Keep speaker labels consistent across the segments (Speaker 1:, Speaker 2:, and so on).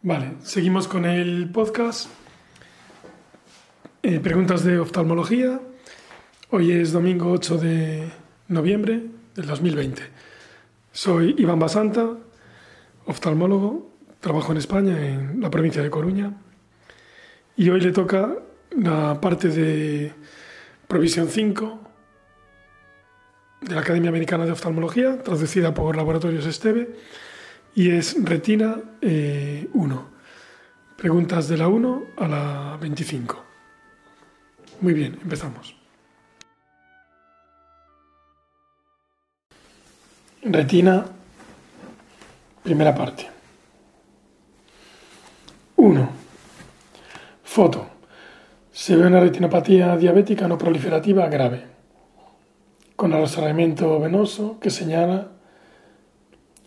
Speaker 1: Vale, seguimos con el podcast. Eh, preguntas de oftalmología. Hoy es domingo 8 de noviembre del 2020. Soy Iván Basanta, oftalmólogo. Trabajo en España, en la provincia de Coruña. Y hoy le toca la parte de Provisión 5 de la Academia Americana de Oftalmología, traducida por Laboratorios Esteve y es Retina 1. Eh, Preguntas de la 1 a la 25. Muy bien, empezamos. Retina, primera parte. 1. Foto. Se ve una retinopatía diabética no proliferativa grave, con arrosamiento venoso que señala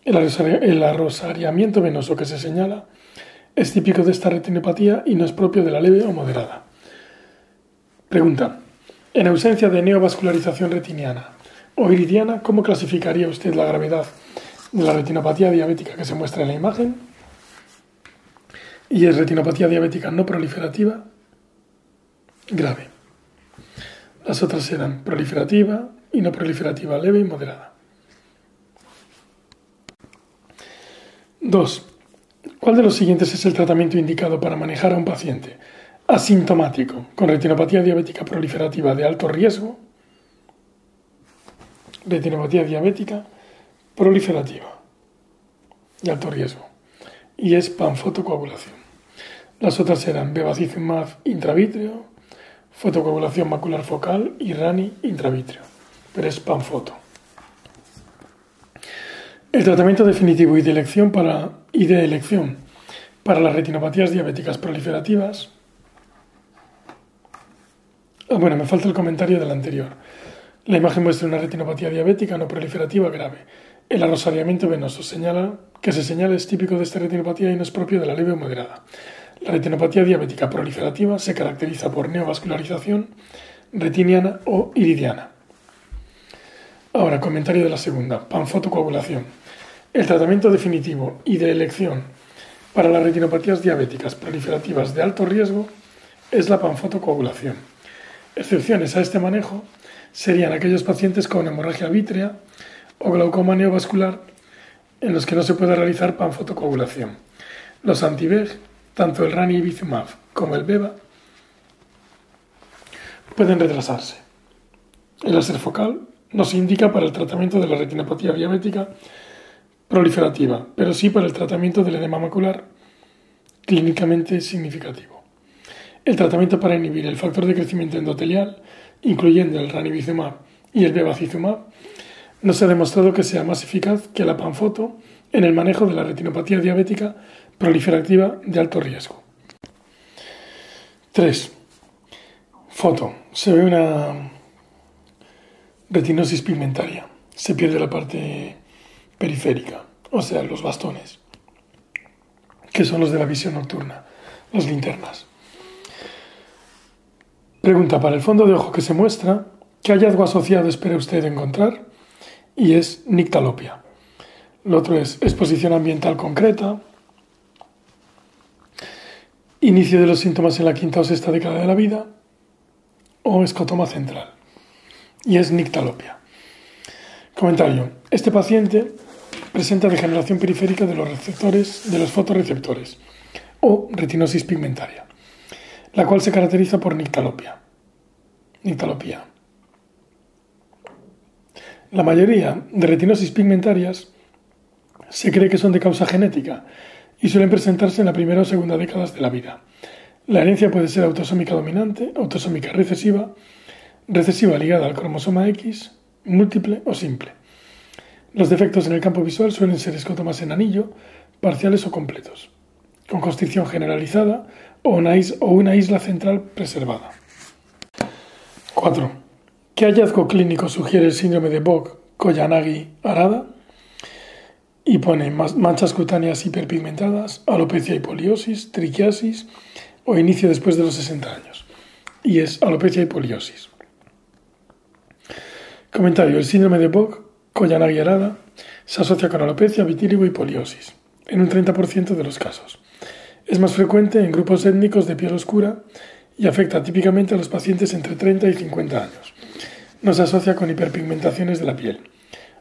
Speaker 1: el arrosariamiento venoso que se señala es típico de esta retinopatía y no es propio de la leve o moderada. Pregunta. En ausencia de neovascularización retiniana o iridiana, ¿cómo clasificaría usted la gravedad de la retinopatía diabética que se muestra en la imagen? Y es retinopatía diabética no proliferativa grave. Las otras eran proliferativa y no proliferativa leve y moderada. 2. ¿Cuál de los siguientes es el tratamiento indicado para manejar a un paciente asintomático con retinopatía diabética proliferativa de alto riesgo? Retinopatía diabética proliferativa de alto riesgo. Y es panfotocoagulación. Las otras eran bevacizumab intravítreo, fotocoagulación macular focal y RANI intravítreo. Pero es panfoto. El tratamiento definitivo y de elección para, y de elección para las retinopatías diabéticas proliferativas. Ah, bueno, me falta el comentario del anterior. La imagen muestra una retinopatía diabética no proliferativa grave. El arrosariamiento venoso señala que se señala es típico de esta retinopatía y no es propio de la leve o moderada. La retinopatía diabética proliferativa se caracteriza por neovascularización retiniana o iridiana. Ahora, comentario de la segunda, panfotocoagulación. El tratamiento definitivo y de elección para las retinopatías diabéticas proliferativas de alto riesgo es la panfotocoagulación. Excepciones a este manejo serían aquellos pacientes con hemorragia vítrea o glaucoma neovascular en los que no se puede realizar panfotocoagulación. Los anti tanto el ranibizumab como el beva, pueden retrasarse. El láser focal no se indica para el tratamiento de la retinopatía diabética proliferativa, pero sí para el tratamiento del edema macular clínicamente significativo. El tratamiento para inhibir el factor de crecimiento endotelial, incluyendo el ranibizumab y el bevacizumab, no se ha demostrado que sea más eficaz que la panfoto en el manejo de la retinopatía diabética proliferativa de alto riesgo. 3. Foto. Se ve una retinosis pigmentaria. Se pierde la parte periférica, o sea, los bastones, que son los de la visión nocturna, las linternas. Pregunta, para el fondo de ojo que se muestra, ¿qué hallazgo asociado espera usted encontrar? Y es nictalopia. Lo otro es exposición ambiental concreta, inicio de los síntomas en la quinta o sexta década de la vida o escotoma central. Y es nictalopia. Comentario. Este paciente presenta degeneración periférica de los receptores, de los fotorreceptores o retinosis pigmentaria, la cual se caracteriza por nictalopia. Nictalopía. La mayoría de retinosis pigmentarias se cree que son de causa genética y suelen presentarse en la primera o segunda décadas de la vida. La herencia puede ser autosómica dominante, autosómica recesiva, recesiva ligada al cromosoma X, múltiple o simple. Los defectos en el campo visual suelen ser escotomas en anillo, parciales o completos, con constricción generalizada o una, isla, central preservada. 4. ¿Qué hallazgo clínico sugiere el síndrome de Bock, Koyanagi, Arada? Y pone manchas cutáneas hiperpigmentadas, alopecia y poliosis, triquiasis o inicio después de los 60 años. Y es alopecia y poliosis. Comentario. El síndrome de Bock Koyanagi arada se asocia con alopecia, vitíligo y poliosis, en un 30% de los casos. Es más frecuente en grupos étnicos de piel oscura y afecta típicamente a los pacientes entre 30 y 50 años. No se asocia con hiperpigmentaciones de la piel.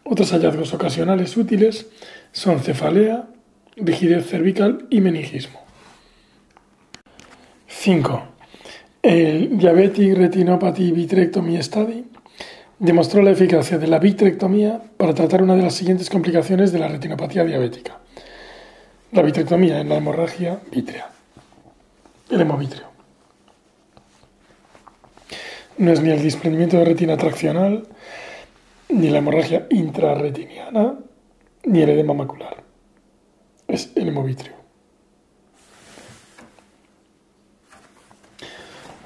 Speaker 1: Otros hallazgos ocasionales útiles son cefalea, rigidez cervical y meningismo. 5. El Diabetic Retinopathy Vitrectomy Study demostró la eficacia de la vitrectomía para tratar una de las siguientes complicaciones de la retinopatía diabética. La vitrectomía en la hemorragia vítrea. El hemovitrio. No es ni el desprendimiento de retina traccional, ni la hemorragia intrarretiniana, ni el edema macular. Es el hemovitrio.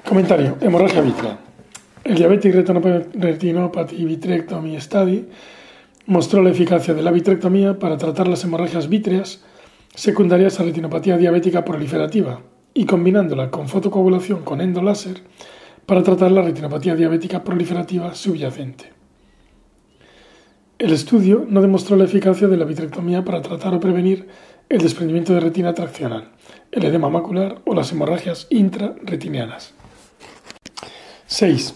Speaker 1: Comentario. Hemorragia vítrea. El Diabetic Retinopathy Vitrectomy Study mostró la eficacia de la vitrectomía para tratar las hemorragias vítreas secundarias a retinopatía diabética proliferativa y combinándola con fotocoagulación con endoláser para tratar la retinopatía diabética proliferativa subyacente. El estudio no demostró la eficacia de la vitrectomía para tratar o prevenir el desprendimiento de retina traccional, el edema macular o las hemorragias intrarretinianas. 6.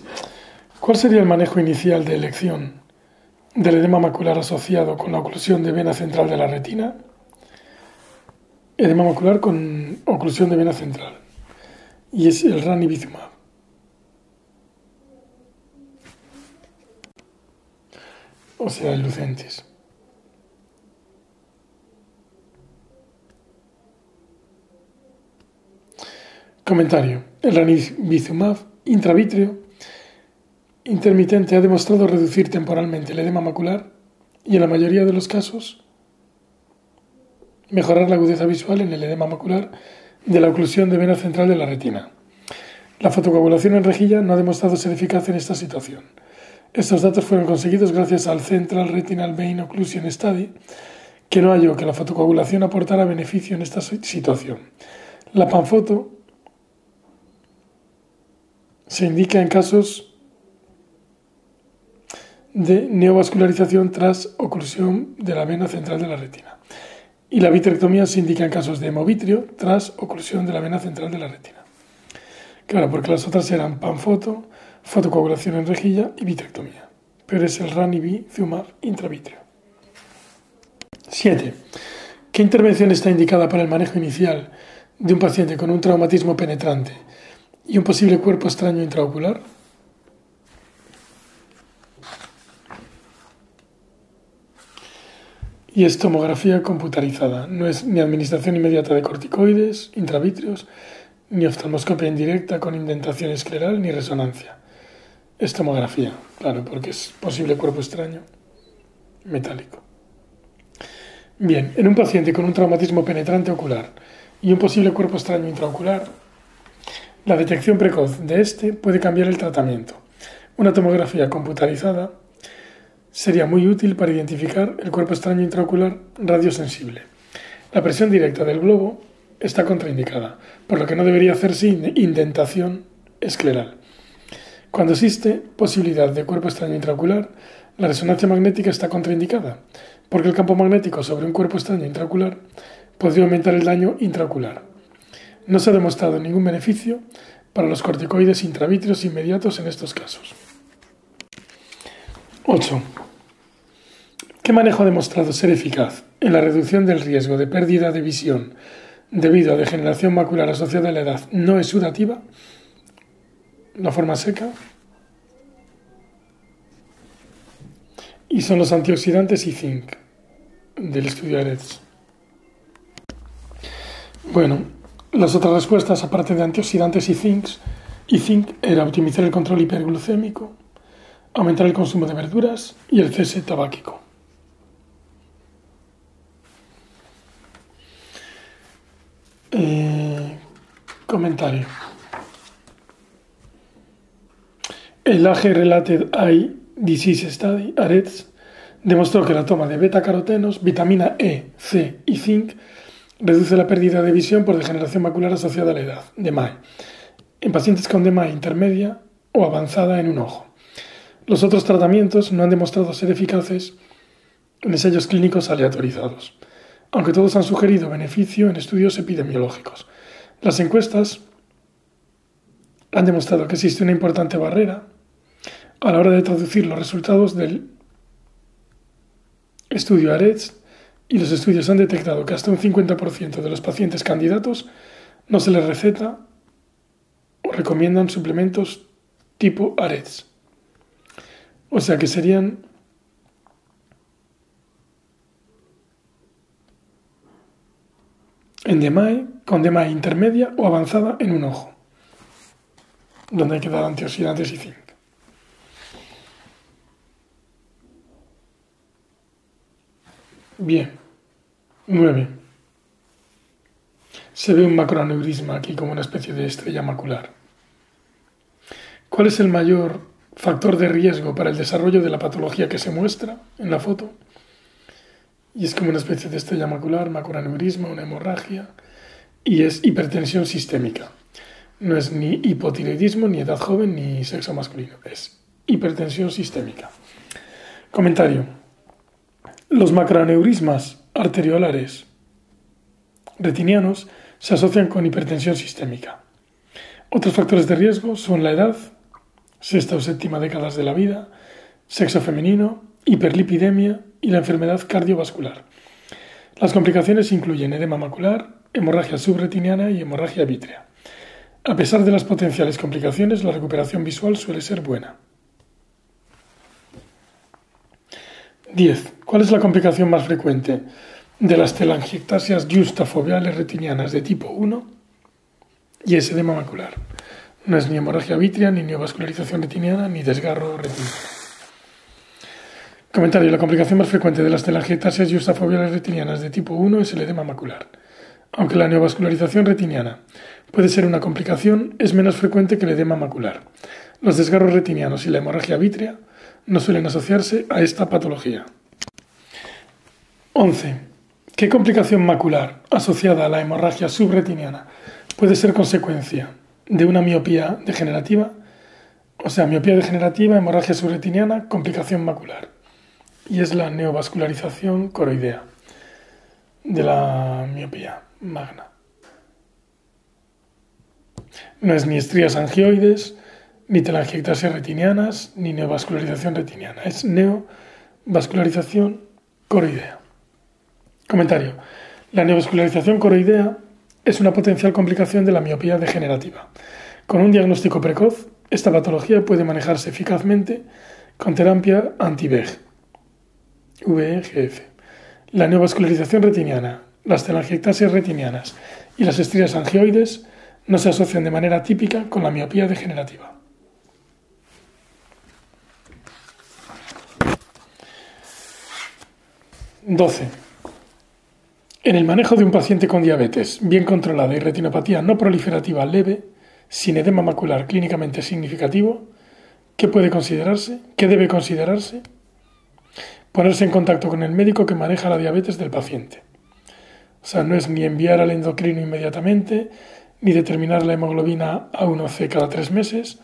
Speaker 1: ¿Cuál sería el manejo inicial de elección del edema macular asociado con la oclusión de vena central de la retina? Edema macular con oclusión de vena central. Y es el ranibizumab. O sea, el Lucentis. Comentario. El ranibizumab intravítrea intermitente ha demostrado reducir temporalmente el edema macular y en la mayoría de los casos mejorar la agudeza visual en el edema macular de la oclusión de vena central de la retina. La fotocoagulación en rejilla no ha demostrado ser eficaz en esta situación. Estos datos fueron conseguidos gracias al Central Retinal Vein Occlusion Study, que no halló que la fotocoagulación aportara beneficio en esta situación. La panfoto se indica en casos de neovascularización tras oclusión de la vena central de la retina. Y la vitrectomía se indica en casos de hemovitrio tras oclusión de la vena central de la retina. Claro, porque las otras eran panfoto, fotocoagulación en rejilla y vitrectomía. Pero es el ranibizumab intravitrio. 7. ¿Qué intervención está indicada para el manejo inicial de un paciente con un traumatismo penetrante y un posible cuerpo extraño intraocular? Y es tomografía computarizada. No es ni administración inmediata de corticoides, intravítreos, ni oftalmoscopia indirecta con indentación escleral ni resonancia. Es tomografía, claro, porque es posible cuerpo extraño metálico. Bien, en un paciente con un traumatismo penetrante ocular y un posible cuerpo extraño intraocular, la detección precoz de este puede cambiar el tratamiento. Una tomografía computarizada sería muy útil para identificar el cuerpo extraño intraocular radiosensible. La presión directa del globo está contraindicada, por lo que no debería hacerse indentación escleral. Cuando existe posibilidad de cuerpo extraño intraocular, la resonancia magnética está contraindicada, porque el campo magnético sobre un cuerpo extraño intraocular podría aumentar el daño intraocular. No se ha demostrado ningún beneficio para los corticoides intravítreos inmediatos en estos casos. 8. ¿Qué manejo ha demostrado ser eficaz en la reducción del riesgo de pérdida de visión debido a degeneración macular asociada a la edad no exudativa? La forma seca. Y son los antioxidantes y zinc del estudio AREDS. Bueno, las otras respuestas, aparte de antioxidantes y zinc, y zinc era optimizar el control hiperglucémico, aumentar el consumo de verduras y el cese tabáquico. Eh, comentario. El AG Related Eye Disease Study, AREDS, demostró que la toma de beta-carotenos, vitamina E, C y zinc Reduce la pérdida de visión por degeneración macular asociada a la edad, DMAE, en pacientes con DMAE intermedia o avanzada en un ojo. Los otros tratamientos no han demostrado ser eficaces en ensayos clínicos aleatorizados, aunque todos han sugerido beneficio en estudios epidemiológicos. Las encuestas han demostrado que existe una importante barrera a la hora de traducir los resultados del estudio AREDS y los estudios han detectado que hasta un 50% de los pacientes candidatos no se les receta o recomiendan suplementos tipo AREDS. O sea que serían en DMAE, con DMAE intermedia o avanzada en un ojo, donde hay que dar antioxidantes y zinc. Bien. 9. Se ve un macroaneurisma aquí como una especie de estrella macular. ¿Cuál es el mayor factor de riesgo para el desarrollo de la patología que se muestra en la foto? Y es como una especie de estrella macular, macroaneurisma, una hemorragia, y es hipertensión sistémica. No es ni hipotiroidismo, ni edad joven, ni sexo masculino. Es hipertensión sistémica. Comentario. Los macroaneurismas arteriolares retinianos se asocian con hipertensión sistémica. Otros factores de riesgo son la edad, sexta o séptima décadas de la vida, sexo femenino, hiperlipidemia y la enfermedad cardiovascular. Las complicaciones incluyen edema macular, hemorragia subretiniana y hemorragia vítrea. A pesar de las potenciales complicaciones, la recuperación visual suele ser buena. 10. ¿Cuál es la complicación más frecuente de las telangiectasias justafoveales retinianas de tipo 1 y ese edema macular? No es ni hemorragia vítrea, ni neovascularización retiniana, ni desgarro retiniano. Comentario. La complicación más frecuente de las telangiectasias justafoveales retinianas de tipo 1 es el edema macular. Aunque la neovascularización retiniana puede ser una complicación, es menos frecuente que el edema macular. Los desgarros retinianos y la hemorragia vítrea no suelen asociarse a esta patología. 11. ¿Qué complicación macular asociada a la hemorragia subretiniana puede ser consecuencia de una miopía degenerativa? O sea, miopía degenerativa, hemorragia subretiniana, complicación macular. Y es la neovascularización coroidea de la miopía magna. No es ni estrías angioides, ni telangiectasias retinianas, ni neovascularización retiniana. Es neovascularización coroidea. Comentario. La neovascularización coroidea es una potencial complicación de la miopía degenerativa. Con un diagnóstico precoz, esta patología puede manejarse eficazmente con terapia anti-VEG, VEGF. La neovascularización retiniana, las telangiectasias retinianas y las estrías angioides no se asocian de manera típica con la miopía degenerativa. 12. En el manejo de un paciente con diabetes bien controlada y retinopatía no proliferativa leve, sin edema macular clínicamente significativo, ¿qué puede considerarse? ¿Qué debe considerarse? Ponerse en contacto con el médico que maneja la diabetes del paciente. O sea, no es ni enviar al endocrino inmediatamente, ni determinar la hemoglobina A1C cada tres meses,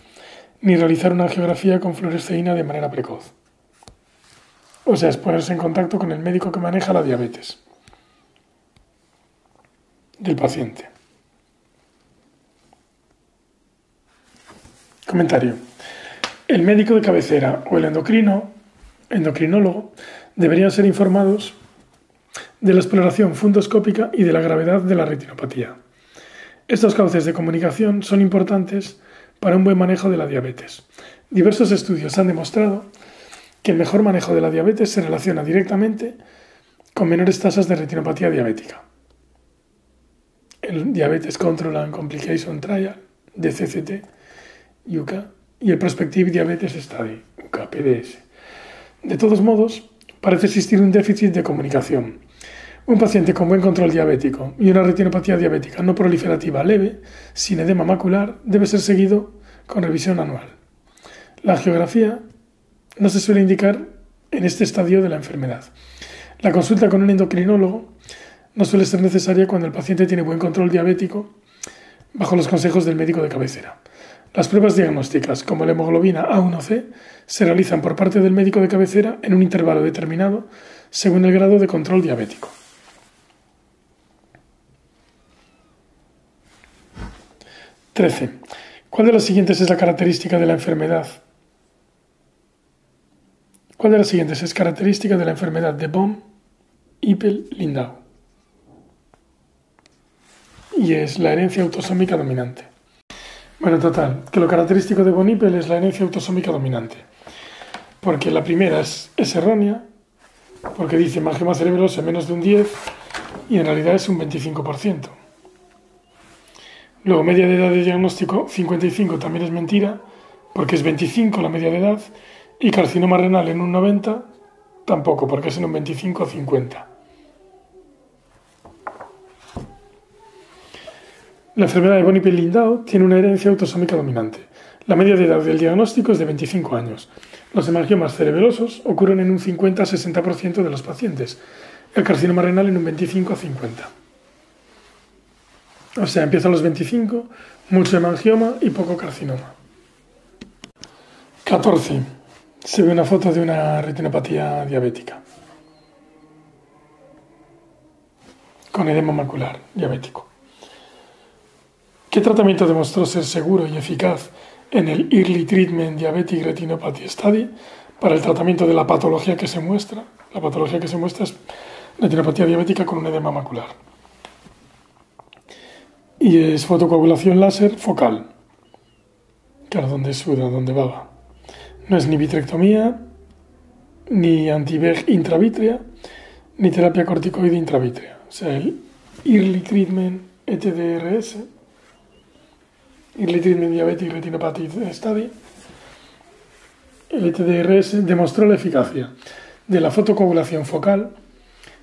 Speaker 1: ni realizar una angiografía con fluoresceína de manera precoz. O sea, es ponerse en contacto con el médico que maneja la diabetes del paciente. Comentario. El médico de cabecera o el endocrino, endocrinólogo, deberían ser informados de la exploración fundoscópica y de la gravedad de la retinopatía. Estos cauces de comunicación son importantes para un buen manejo de la diabetes. Diversos estudios han demostrado que el mejor manejo de la diabetes se relaciona directamente con menores tasas de retinopatía diabética. El Diabetes Control and Complication Trial, DCCT, UCA, y el Prospective Diabetes Study, UCA, PDS. De todos modos, parece existir un déficit de comunicación. Un paciente con buen control diabético y una retinopatía diabética no proliferativa leve, sin edema macular, debe ser seguido con revisión anual. La geografía no se suele indicar en este estadio de la enfermedad. La consulta con un endocrinólogo no suele ser necesaria cuando el paciente tiene buen control diabético bajo los consejos del médico de cabecera. Las pruebas diagnósticas, como la hemoglobina A1C, se realizan por parte del médico de cabecera en un intervalo determinado según el grado de control diabético. 13. ¿Cuál de las siguientes es la característica de la enfermedad? ¿Cuál de las siguientes es característica de la enfermedad de Bohm, Hippel, Lindau? Y es la herencia autosómica dominante. Bueno, total, que lo característico de Von Hippel es la herencia autosómica dominante. Porque la primera es, errónea, porque dice margen cerebroso menos de un 10 y en realidad es un 25%. Luego, media de edad de diagnóstico 55 también es mentira, porque es 25 la media de edad, y carcinoma renal en un 90 tampoco, porque es en un 25 o 50. La enfermedad de Boni-Lindau tiene una herencia autosómica dominante. La media de edad del diagnóstico es de 25 años. Los hemangiomas cerebelosos ocurren en un 50-60% de los pacientes, el carcinoma renal en un 25 50. O sea, empieza a los 25, mucho hemangioma y poco carcinoma. 14. Se ve una foto de una retinopatía diabética. Con edema macular diabético. ¿Qué tratamiento demostró ser seguro y eficaz en el Early Treatment Diabetic Retinopathy Study para el tratamiento de la patología que se muestra? La patología que se muestra es retinopatía diabética con un edema macular y es fotocoagulación láser focal. Claro, donde suda, donde baba. No es ni vitrectomía, ni antiveg intravítrea, ni terapia corticoide intravítrea. O sea, el Early Treatment ETDRS, Early Treatment Diabetic Retinopathy Study, el ETDRS demostró la eficacia de la fotocoagulación focal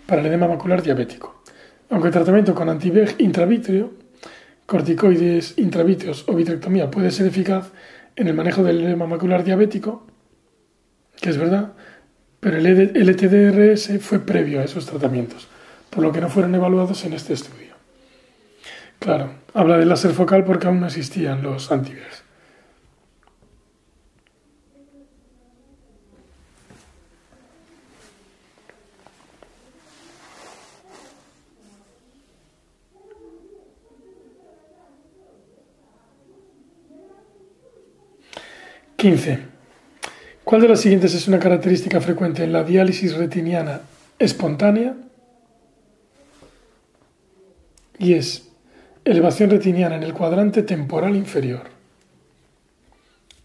Speaker 1: para el edema macular diabético, aunque el tratamiento con antiveg intravítreo corticoides intravítreos o vitrectomía puede ser eficaz en el manejo del edema macular diabético, que es verdad, pero el LTDRS e fue previo a esos tratamientos, por lo que no fueron evaluados en este estudio. Claro, habla del láser focal porque aún no existían los antivirus. 15. ¿Cuál de las siguientes es una característica frecuente en la diálisis retiniana espontánea? Y es elevación retiniana en el cuadrante temporal inferior.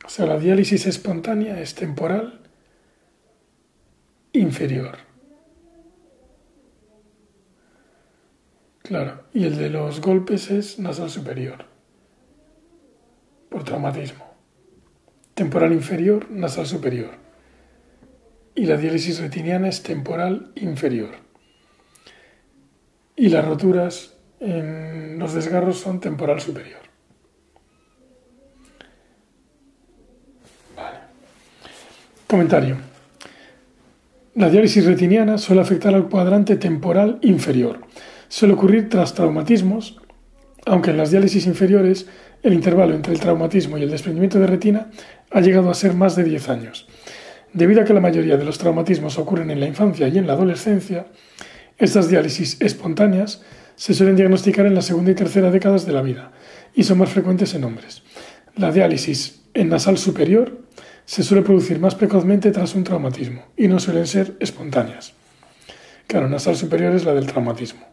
Speaker 1: O sea, la diálisis espontánea es temporal inferior. Claro, y el de los golpes es nasal superior, por traumatismo temporal inferior, nasal superior. Y la diálisis retiniana es temporal inferior. Y las roturas en los desgarros son temporal superior. Comentario. La diálisis retiniana suele afectar al cuadrante temporal inferior. Suele ocurrir tras traumatismos, aunque en las diálisis inferiores el intervalo entre el traumatismo y el desprendimiento de retina ha llegado a ser más de 10 años. Debido a que la mayoría de los traumatismos ocurren en la infancia y en la adolescencia, estas diálisis espontáneas se suelen diagnosticar en la segunda y tercera décadas de la vida y son más frecuentes en hombres. La diálisis en nasal superior se suele producir más precozmente tras un traumatismo y no suelen ser espontáneas. Claro, nasal superior es la del traumatismo.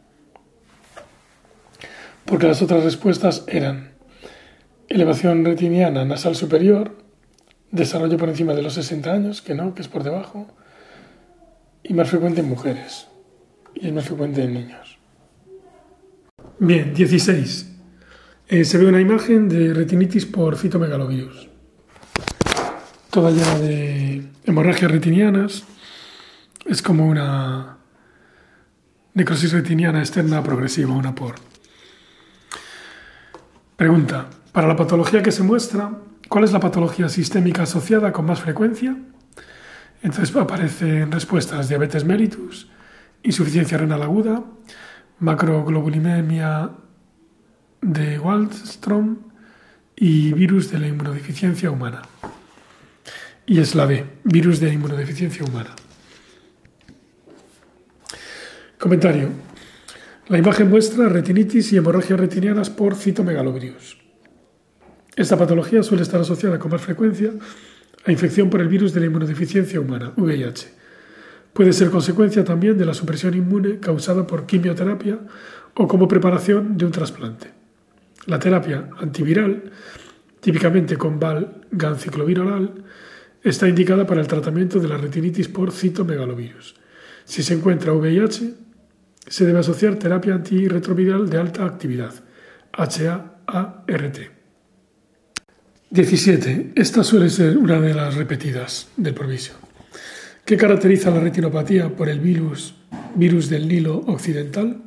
Speaker 1: Porque las otras respuestas eran elevación retiniana nasal superior, desarrollo por encima de los 60 años, que no, que es por debajo, y más frecuente en mujeres, y es más frecuente en niños. Bien, 16. Eh, se ve una imagen de retinitis por citomegalovirus, toda llena de hemorragias retinianas, es como una necrosis retiniana externa progresiva, una por. Pregunta, para la patología que se muestra, ¿Cuál es la patología sistémica asociada con más frecuencia? Entonces aparecen respuestas diabetes mellitus, insuficiencia renal aguda, macroglobulinemia de Waldstrom y virus de la inmunodeficiencia humana. Y es la B, virus de inmunodeficiencia humana. Comentario. La imagen muestra retinitis y hemorragias retinianas por citomegalovirus. Esta patología suele estar asociada con más frecuencia a infección por el virus de la inmunodeficiencia humana, VIH. Puede ser consecuencia también de la supresión inmune causada por quimioterapia o como preparación de un trasplante. La terapia antiviral, típicamente con val-gancicloviral, está indicada para el tratamiento de la retinitis por citomegalovirus. Si se encuentra VIH, se debe asociar terapia antirretroviral de alta actividad, HAART. 17. Esta suele ser una de las repetidas del proviso. ¿Qué caracteriza la retinopatía por el virus, virus del Nilo occidental?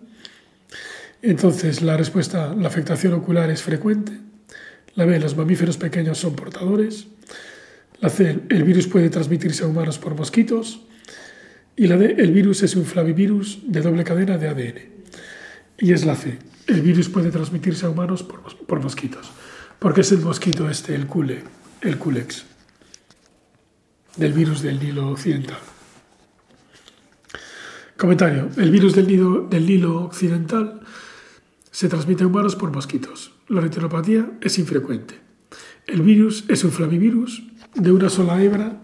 Speaker 1: Entonces, la respuesta, la afectación ocular es frecuente. La B, los mamíferos pequeños son portadores. La C, el virus puede transmitirse a humanos por mosquitos. Y la D, el virus es un flavivirus de doble cadena de ADN. Y es la C, el virus puede transmitirse a humanos por, mosquitos. Porque es el mosquito este, el cule, el culex, del virus del Nilo occidental. Comentario. El virus del Nilo, del Nilo occidental se transmite a humanos por mosquitos. La retinopatía es infrecuente. El virus es un flavivirus de una sola hebra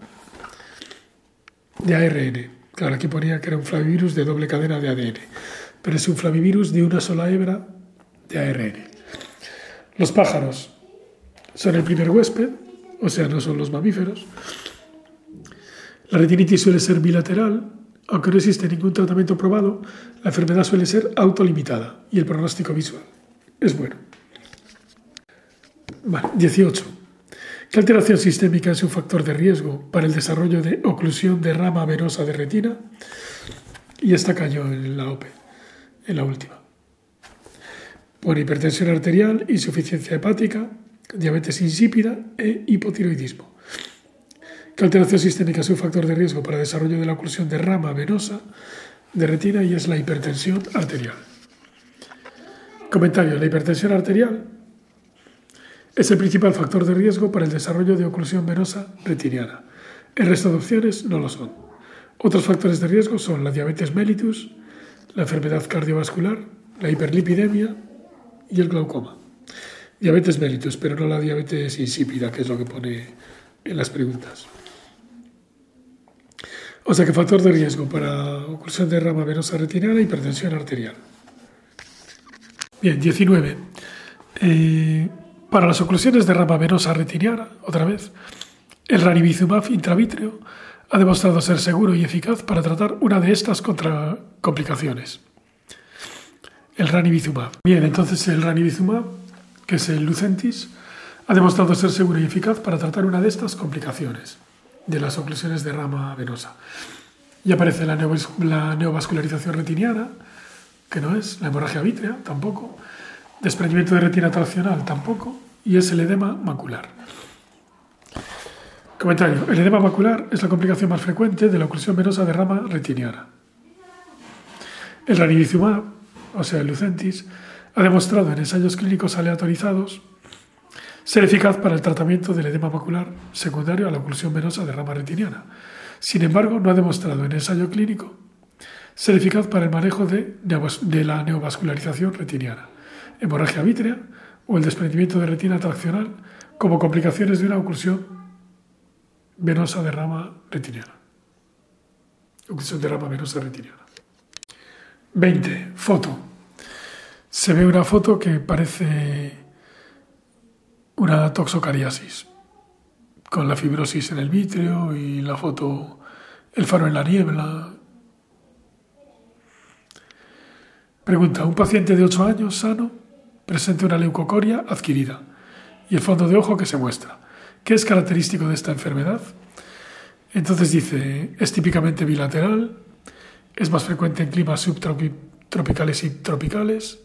Speaker 1: de ARN. Claro, aquí ponía que era un flavivirus de doble cadena de ADN, pero es un flavivirus de una sola hebra de ARN. Los pájaros son el primer huésped, o sea, no son los mamíferos. La retinitis suele ser bilateral, aunque no existe ningún tratamiento probado, la enfermedad suele ser autolimitada y el pronóstico visual es bueno. Vale, 18. ¿Qué alteración sistémica es un factor de riesgo para el desarrollo de oclusión de rama venosa de retina? Y esta cayó en la OPE, en la última. Por hipertensión arterial, insuficiencia hepática, diabetes insípida e hipotiroidismo. ¿Qué alteración sistémica es un factor de riesgo para el desarrollo de la oclusión de rama venosa de retina y es la hipertensión arterial? Comentario. La hipertensión arterial es el principal factor de riesgo para el desarrollo de oclusión venosa retiniana. El resto de opciones no lo son. Otros factores de riesgo son la diabetes mellitus, la enfermedad cardiovascular, la hiperlipidemia y el glaucoma. Diabetes mellitus, pero no la diabetes insípida, que es lo que pone en las preguntas. O sea que factor de riesgo para oclusión de rama venosa retiniana e hipertensión arterial. Bien, 19. Eh, para las oclusiones de rama venosa retiniana, otra vez, el ranibizumab intravitreo ha demostrado ser seguro y eficaz para tratar una de estas contra complicaciones. El ranibizumab. Bien, entonces el ranibizumab, que es el Lucentis, ha demostrado ser seguro y eficaz para tratar una de estas complicaciones de las oclusiones de rama venosa. Y aparece la, la neovascularización retiniana, que no es, la hemorragia vítrea tampoco, desprendimiento de retina traccional tampoco, y es el edema macular. Comentario. El edema macular es la complicación más frecuente de la oclusión venosa de rama retiniana. El ranibizumab, o sea, el Lucentis, ha demostrado en ensayos clínicos aleatorizados ser eficaz para el tratamiento del edema macular secundario a la oclusión venosa de rama retiniana. Sin embargo, no ha demostrado en ensayo clínico ser eficaz para el manejo de, la neovascularización retiniana, hemorragia vítrea o el desprendimiento de retina traccional como complicaciones de una oclusión venosa de rama retiniana. Oclusión de rama venosa retiniana. 20. Foto. Se ve una foto que parece una toxocariasis, con la fibrosis en el vítreo y la foto, el faro en la niebla. Pregunta, ¿un paciente de 8 años sano presenta una leucocoria adquirida y el fondo de ojo que se muestra. ¿Qué es característico de esta enfermedad? Entonces dice, es típicamente bilateral, es más frecuente en climas subtropicales y tropicales,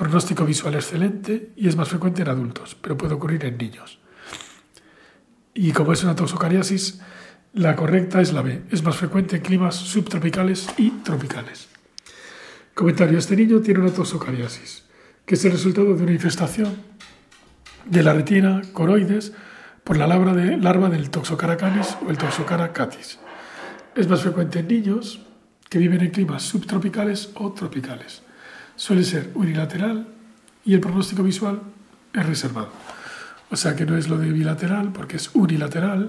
Speaker 1: pronóstico visual excelente y es más frecuente en adultos, pero puede ocurrir en niños. Y como es una toxocariasis, la correcta es la B, es más frecuente en climas subtropicales y tropicales. Comentario, este niño tiene una toxocariasis que es el resultado de una infestación de la retina coroides por la larva, de, larva del Toxocara canis o el Toxocara catis. Es más frecuente en niños que viven en climas subtropicales o tropicales. Suele ser unilateral y el pronóstico visual es reservado. o sea que no es lo de bilateral porque es unilateral,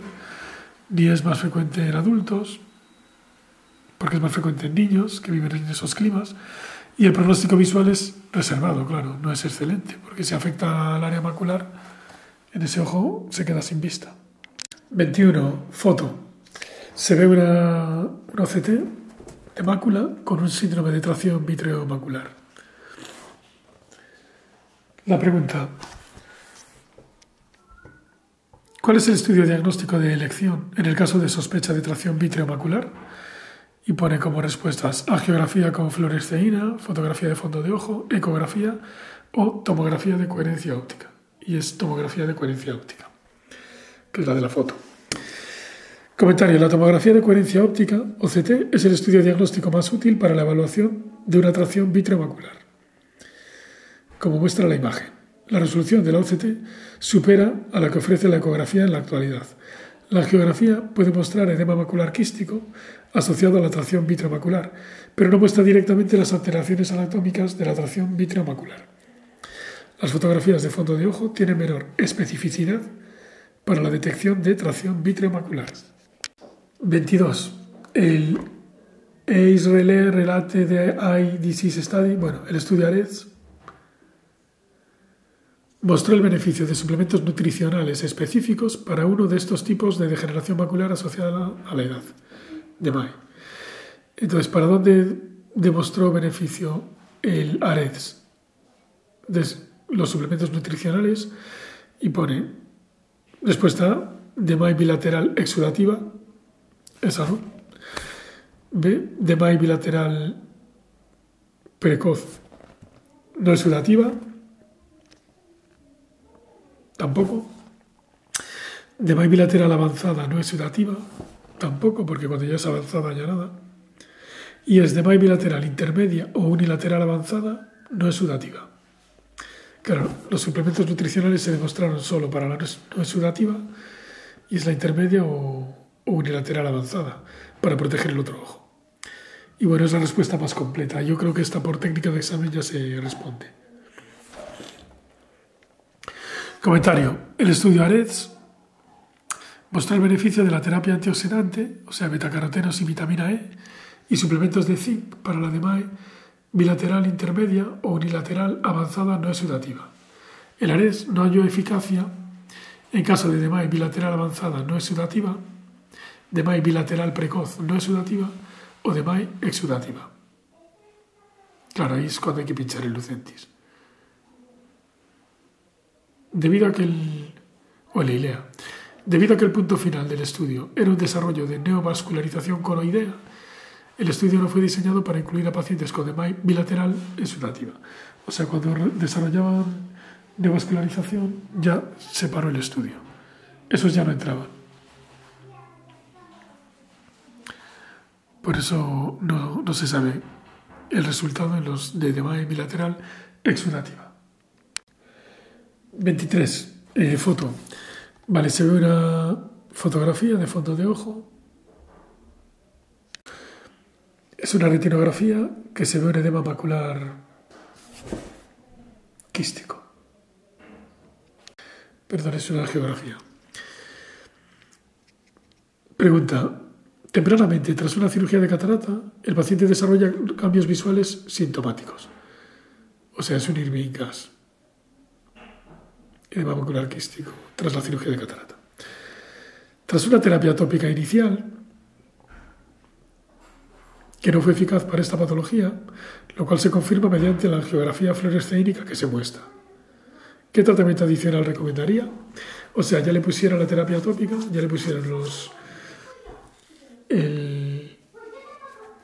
Speaker 1: ni es más frecuente en adultos, porque es más frecuente en niños que viven en esos climas, y el pronóstico visual es reservado, claro, no es excelente, porque si afecta al área macular, en ese ojo se queda sin vista. 21. Foto. Se ve una, una OCT de mácula con un síndrome de tracción vitreomacular. La pregunta. ¿Cuál es el estudio diagnóstico de elección en el caso de sospecha de tracción vitreomacular? Y pone como respuestas angiografía con fluoresceína, fotografía de fondo de ojo, ecografía o tomografía de coherencia óptica. Y es tomografía de coherencia óptica, que es la de la foto. Comentario. La tomografía de coherencia óptica, OCT, es el estudio diagnóstico más útil para la evaluación de una tracción vitreomacular. Como muestra la imagen. La resolución de la OCT supera a la que ofrece la ecografía en la actualidad. La angiografía puede mostrar edema macular quístico asociado a la tracción vitreomacular, pero no muestra directamente las alteraciones anatómicas de la tracción vitreomacular. Las fotografías de fondo de ojo tienen menor especificidad para la detección de tracción vitreomacular. 22. El Israel Relate de Eye Disease Study, bueno, el estudio mostró el beneficio de suplementos nutricionales específicos para uno de estos tipos de degeneración macular asociada a la edad de MAE. Entonces, ¿para dónde demostró beneficio el AREDS? De los suplementos nutricionales y pone respuesta de MAE bilateral exudativa, esa no. B, de MAE bilateral precoz no exudativa, tampoco. De MAI bilateral avanzada no es sedativa, tampoco, porque cuando ya es avanzada ya nada. Y es de MAI bilateral intermedia o unilateral avanzada no es sudativa. Claro, los suplementos nutricionales se demostraron solo para la no sudativa y es la intermedia o, o unilateral avanzada para proteger el otro ojo. Y bueno, es la respuesta más completa. Yo creo que esta por técnica de examen ya se responde. Comentario. El estudio AREDS mostró el beneficio de la terapia antioxidante, o sea, betacarotenos y vitamina E, y suplementos de zinc para la DMAE bilateral intermedia o unilateral avanzada no exudativa. El AREDS no halló eficacia en caso de DMAE bilateral avanzada no exudativa, DMAE bilateral precoz no exudativa o DMAE exudativa. Claro, ahí es cuando hay que pinchar el Lucentis debido a que el, o debido a que el punto final del estudio era un desarrollo de neovascularización coloidea, el estudio no fue diseñado para incluir a pacientes con DMAI bilateral exudativa. O sea, cuando desarrollaban neovascularización ya se paró el estudio. Esos ya no entraban. Por eso no, no se sabe el resultado en los de DMAI bilateral exudativa. 23. Eh, foto. Vale, se ve una fotografía de fondo de ojo. Es una retinografía que se ve un edema macular quístico. Perdón, es una geografía. Pregunta. Tempranamente, tras una cirugía de catarata, el paciente desarrolla cambios visuales sintomáticos. O sea, es un Irving gas edema macular quístico tras la cirugía de catarata. Tras una terapia tópica inicial, que no fue eficaz para esta patología, lo cual se confirma mediante la angiografía fluoresceínica que se muestra. ¿Qué tratamiento adicional recomendaría? O sea, ya le pusieron la terapia tópica, ya le pusieron los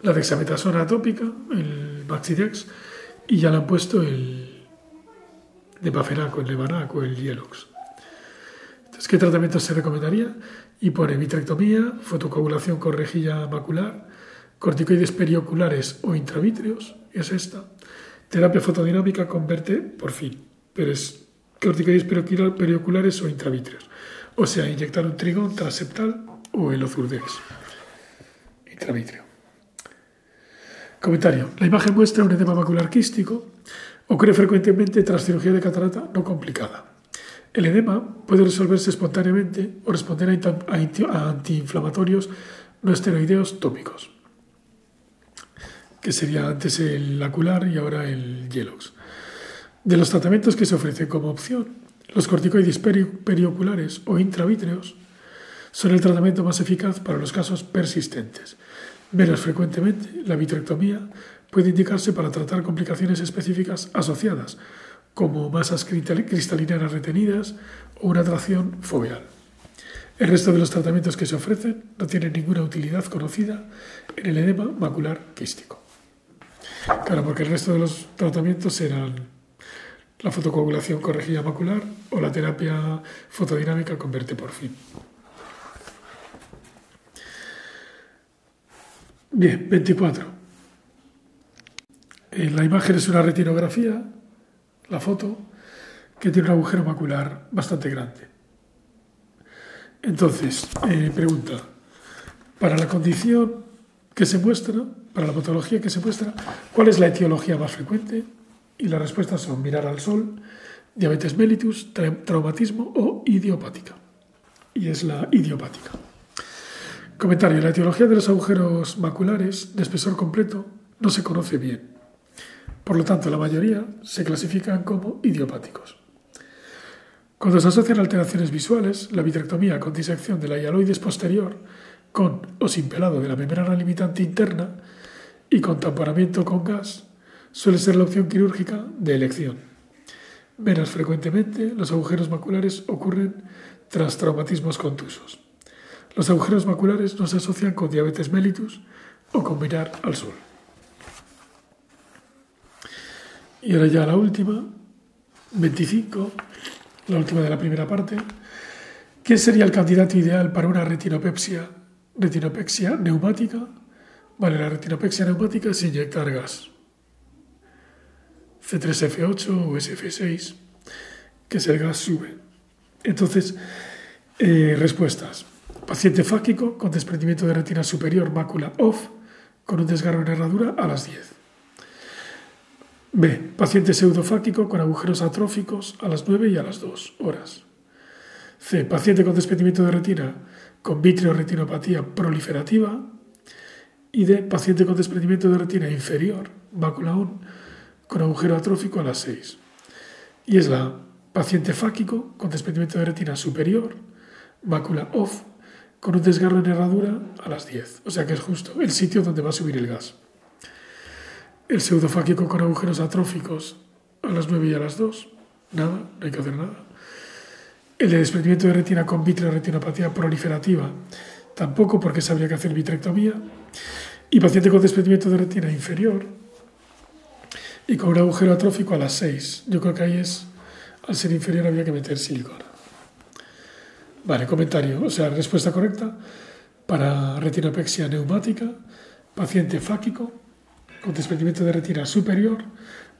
Speaker 1: la dexametasona tópica, el Maxidex, y ya le han puesto el, de Baferaco, el Levanaco, el Hielox. Entonces, ¿qué tratamiento se recomendaría? Y pone vitrectomía, fotocoagulación con rejilla macular, corticoides perioculares o intravítreos, es esta. Terapia fotodinámica converte por fin, pero es corticoides perioculares o intravítreos. O sea, inyectar un trigón transeptal o el ozurdex intravítreo. Comentario. La imagen muestra un edema macular quístico Ocurre frecuentemente tras cirugía de catarata no complicada. El edema puede resolverse espontáneamente o responder a antiinflamatorios no esteroideos tópicos, que sería antes el acular y ahora el Yelox. De los tratamientos que se ofrecen como opción, los corticoides perioculares o intravítreos son el tratamiento más eficaz para los casos persistentes. Menos frecuentemente, la vitrectomía puede indicarse para tratar complicaciones específicas asociadas, como masas cristalinas retenidas o una atracción foveal. El resto de los tratamientos que se ofrecen no tienen ninguna utilidad conocida en el edema macular quístico. Claro, porque el resto de los tratamientos serán la fotocoagulación corregida macular o la terapia fotodinámica con fin. Bien, 24. En la imagen es una retinografía, la foto, que tiene un agujero macular bastante grande. Entonces, eh, pregunta, para la condición que se muestra, para la patología que se muestra, ¿cuál es la etiología más frecuente? Y las respuestas son mirar al sol, diabetes mellitus, traumatismo o idiopática. Y es la idiopática. Comentario. La etiología de los agujeros maculares de espesor completo no se conoce bien. Por lo tanto, la mayoría se clasifican como idiopáticos. Cuando se asocian alteraciones visuales, la vitrectomía con disección de la hialoides posterior con o sin pelado de la membrana limitante interna y con tamponamiento con gas suele ser la opción quirúrgica de elección. Menos frecuentemente, los agujeros maculares ocurren tras traumatismos contusos. Los agujeros maculares no se asocian con diabetes mellitus o con mirar al sol. Y ahora ya la última, 25, la última de la primera parte. ¿Quién sería el candidato ideal para una retinopepsia, retinopexia neumática? Vale, la retinopexia neumática es inyectar gas. C3F8 o SF6, que es el gas sube. Entonces, eh, respuestas. Paciente fáquico con desprendimiento de retina superior, mácula off, con un desgarro en herradura a las 10. B. Paciente pseudofáquico con agujeros atróficos a las 9 y a las 2 horas. C. Paciente con desprendimiento de retina con retinopatía proliferativa. Y D. Paciente con desprendimiento de retina inferior, mácula on, con agujero atrófico a las 6. Y es la paciente fáquico con desprendimiento de retina superior, mácula off, con un desgarro en herradura a las 10. O sea que es justo el sitio donde va a subir el gas. El pseudofáquico con agujeros atróficos a las 9 y a las 2. Nada, no hay que hacer nada. El de desprendimiento de retina con retinopatía proliferativa. Tampoco porque se habría que hacer vitrectomía. Y paciente con desprendimiento de retina inferior y con un agujero atrófico a las 6. Yo creo que ahí es, al ser inferior habría que meter silicona. Vale, comentario. O sea, respuesta correcta para retinopexia neumática, paciente fáquico con desprendimiento de retina superior,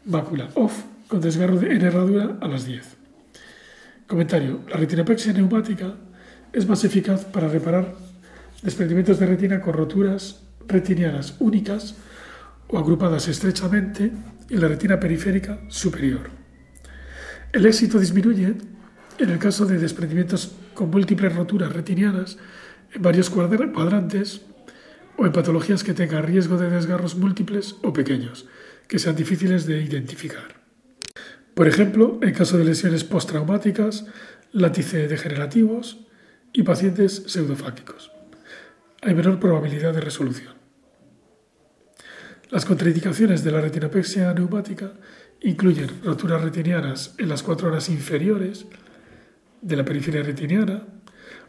Speaker 1: mácula off, con desgarro en herradura a las 10. Comentario. La retinopexia neumática es más eficaz para reparar desprendimientos de retina con roturas retinianas únicas o agrupadas estrechamente en la retina periférica superior. El éxito disminuye en el caso de desprendimientos con múltiples roturas retinianas en varios cuadrantes o en patologías que tengan riesgo de desgarros múltiples o pequeños, que sean difíciles de identificar. Por ejemplo, en caso de lesiones postraumáticas, látice degenerativos y pacientes pseudofáquicos. Hay menor probabilidad de resolución. Las contraindicaciones de la retinopexia neumática incluyen roturas retinianas en las cuatro horas inferiores, de la periferia retiniana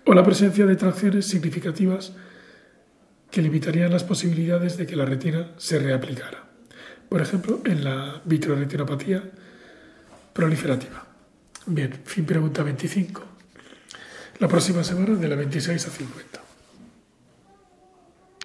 Speaker 1: o la presencia de tracciones significativas que limitarían las posibilidades de que la retina se reaplicara. Por ejemplo, en la vitroretinopatía proliferativa. Bien, fin pregunta 25. La próxima semana de la 26 a 50.